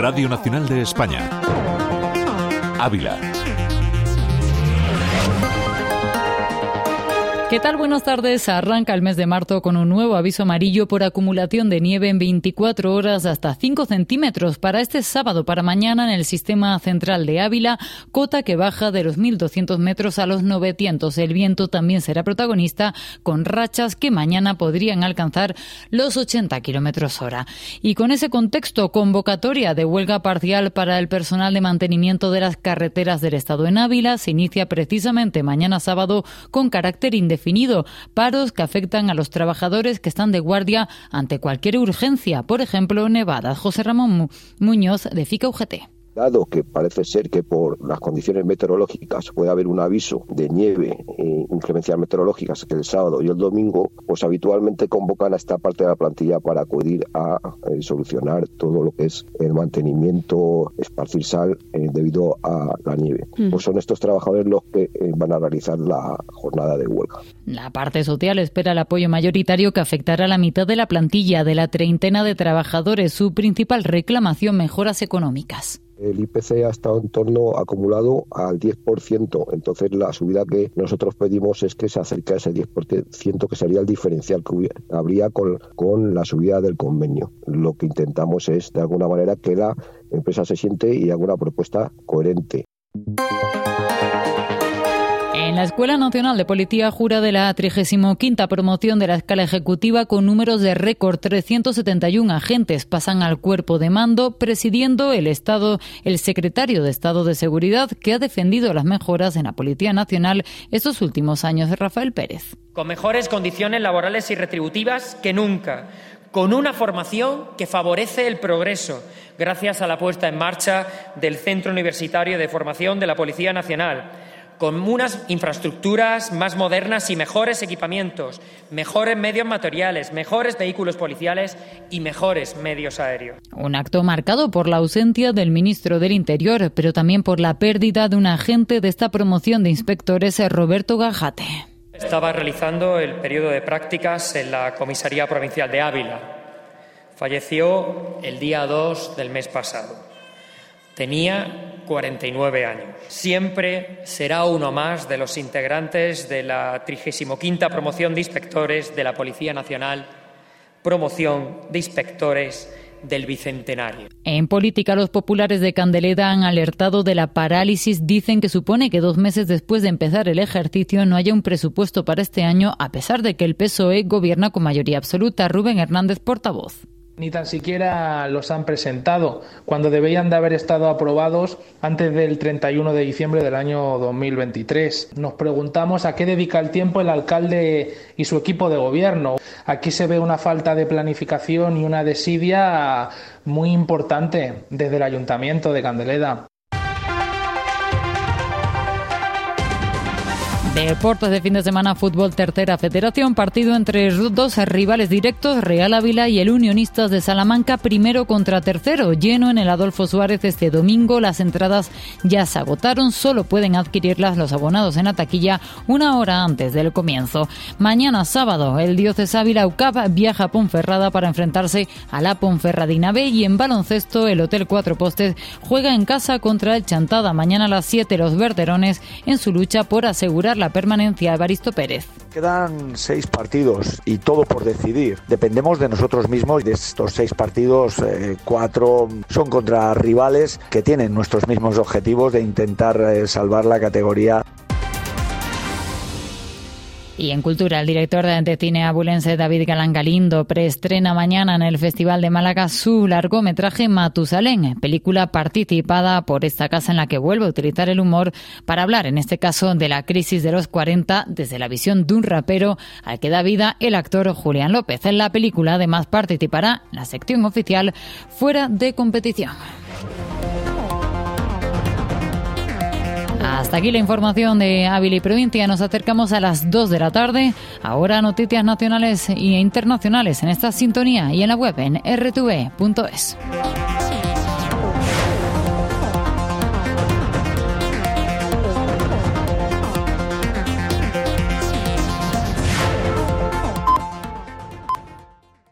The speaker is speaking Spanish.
Radio Nacional de España. Ávila. ¿Qué tal? Buenas tardes. Arranca el mes de marzo con un nuevo aviso amarillo por acumulación de nieve en 24 horas hasta 5 centímetros para este sábado para mañana en el sistema central de Ávila, cota que baja de los 1.200 metros a los 900. El viento también será protagonista con rachas que mañana podrían alcanzar los 80 kilómetros hora. Y con ese contexto, convocatoria de huelga parcial para el personal de mantenimiento de las carreteras del Estado en Ávila se inicia precisamente mañana sábado con carácter indefinido definido, paros que afectan a los trabajadores que están de guardia ante cualquier urgencia, por ejemplo, nevadas. José Ramón Muñoz de FICA UGT dado que parece ser que por las condiciones meteorológicas puede haber un aviso de nieve e inclemencias meteorológicas el sábado y el domingo, pues habitualmente convocan a esta parte de la plantilla para acudir a eh, solucionar todo lo que es el mantenimiento, esparcir sal eh, debido a la nieve. Mm. Pues son estos trabajadores los que eh, van a realizar la jornada de huelga. La parte social espera el apoyo mayoritario que afectará a la mitad de la plantilla de la treintena de trabajadores. Su principal reclamación, mejoras económicas el IPC ha estado en torno acumulado al 10%. Entonces, la subida que nosotros pedimos es que se acerque a ese 10%, que sería el diferencial que habría con, con la subida del convenio. Lo que intentamos es, de alguna manera, que la empresa se siente y haga una propuesta coherente. La Escuela Nacional de Policía jura de la 35 promoción de la escala ejecutiva con números de récord. 371 agentes pasan al cuerpo de mando, presidiendo el Estado, el secretario de Estado de Seguridad, que ha defendido las mejoras en la Policía Nacional estos últimos años, Rafael Pérez. Con mejores condiciones laborales y retributivas que nunca con una formación que favorece el progreso, gracias a la puesta en marcha del Centro Universitario de Formación de la Policía Nacional con unas infraestructuras más modernas y mejores equipamientos, mejores medios materiales, mejores vehículos policiales y mejores medios aéreos. Un acto marcado por la ausencia del ministro del Interior, pero también por la pérdida de un agente de esta promoción de inspectores, Roberto Gajate. Estaba realizando el periodo de prácticas en la Comisaría Provincial de Ávila. Falleció el día 2 del mes pasado. Tenía 49 años. Siempre será uno más de los integrantes de la 35 promoción de inspectores de la Policía Nacional, promoción de inspectores del Bicentenario. En política, los populares de Candeleda han alertado de la parálisis. Dicen que supone que dos meses después de empezar el ejercicio no haya un presupuesto para este año, a pesar de que el PSOE gobierna con mayoría absoluta. Rubén Hernández, portavoz ni tan siquiera los han presentado, cuando deberían de haber estado aprobados antes del 31 de diciembre del año 2023. Nos preguntamos a qué dedica el tiempo el alcalde y su equipo de gobierno. Aquí se ve una falta de planificación y una desidia muy importante desde el ayuntamiento de Candeleda. Deportes de fin de semana, fútbol tercera federación, partido entre dos rivales directos, Real Ávila y el Unionistas de Salamanca, primero contra tercero, lleno en el Adolfo Suárez este domingo. Las entradas ya se agotaron, solo pueden adquirirlas los abonados en la taquilla una hora antes del comienzo. Mañana sábado, el Dioses Ávila UCAP viaja a Ponferrada para enfrentarse a la Ponferradina B y en baloncesto el Hotel Cuatro Postes juega en casa contra el Chantada. Mañana a las 7 los verderones en su lucha por asegurar la permanencia. Evaristo Pérez. Quedan seis partidos y todo por decidir. Dependemos de nosotros mismos. De estos seis partidos, eh, cuatro son contra rivales que tienen nuestros mismos objetivos de intentar eh, salvar la categoría. Y en cultura, el director de cine abulense David Galán Galindo preestrena mañana en el Festival de Málaga su largometraje Matusalén, película participada por esta casa en la que vuelve a utilizar el humor para hablar, en este caso, de la crisis de los 40 desde la visión de un rapero al que da vida el actor Julián López. En la película, además, participará la sección oficial fuera de competición. Hasta aquí la información de Ávila y provincia. Nos acercamos a las 2 de la tarde. Ahora noticias nacionales e internacionales en esta sintonía y en la web en rtv.es.